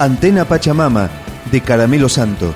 Antena Pachamama de Caramelo Santo.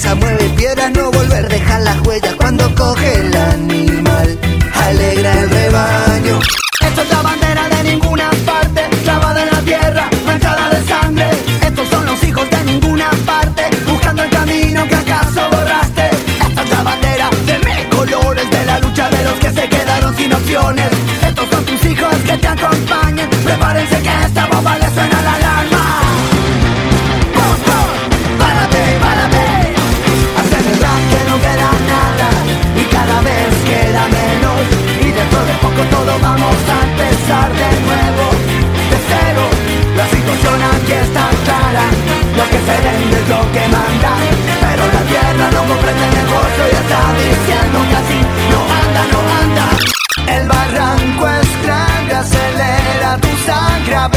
Esperanza mueve piedras, no volver, dejar las huellas cuando coge el animal. Alegra el rebaño. Esto es la bandera de ninguna parte, clavada en la tierra, manchada de sangre. Estos son los hijos de ninguna parte, buscando el camino que acaso borraste. Esta es la bandera de mil colores, de la lucha de los que se quedaron sin opciones. Estos son tus hijos que te acompañan, prepárense que esta bomba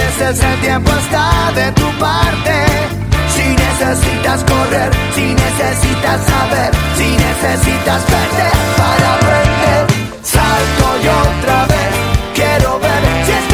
veces el tiempo está de tu parte. Si necesitas correr, si necesitas saber, si necesitas perder para aprender, salto y otra vez quiero ver si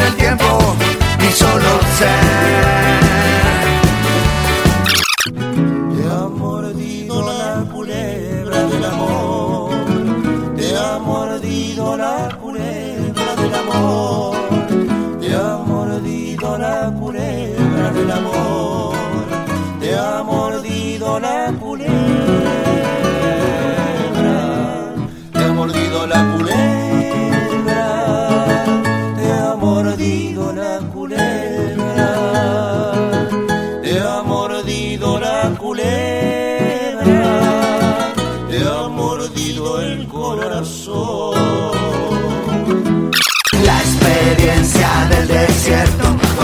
el tiempo y solo ser. Te ha mordido la culebra del amor, te ha mordido la culebra del amor,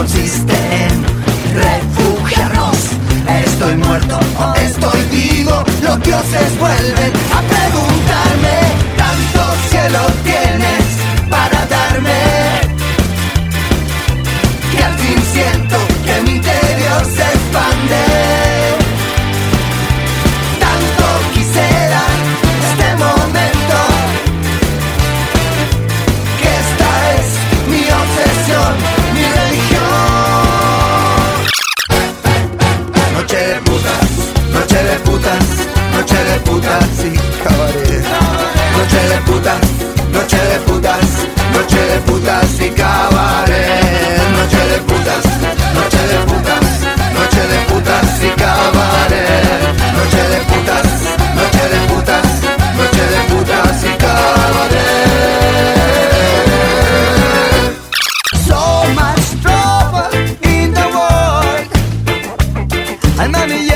consiste en refugiarnos. Estoy muerto estoy vivo, los dioses vuelven a 还那么。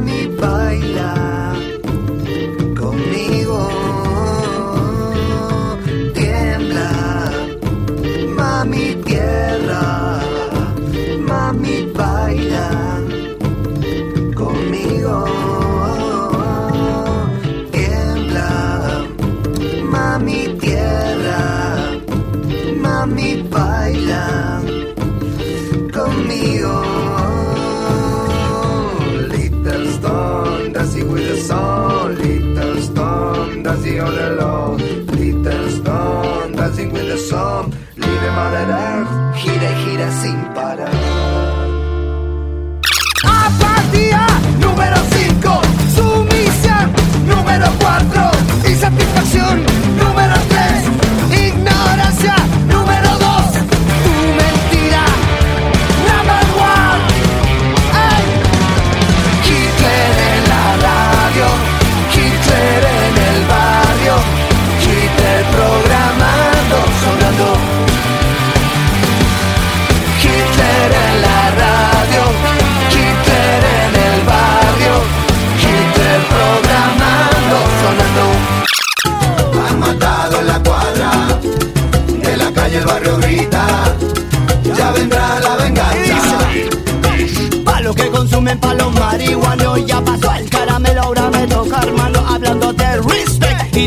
me by. parará, gira y gira sin parar. Apatía número 5, sumisión número 4 y satisfacción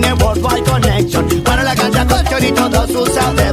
tiene Worldwide Connection. Para la cancha, colchón y todos sus sabores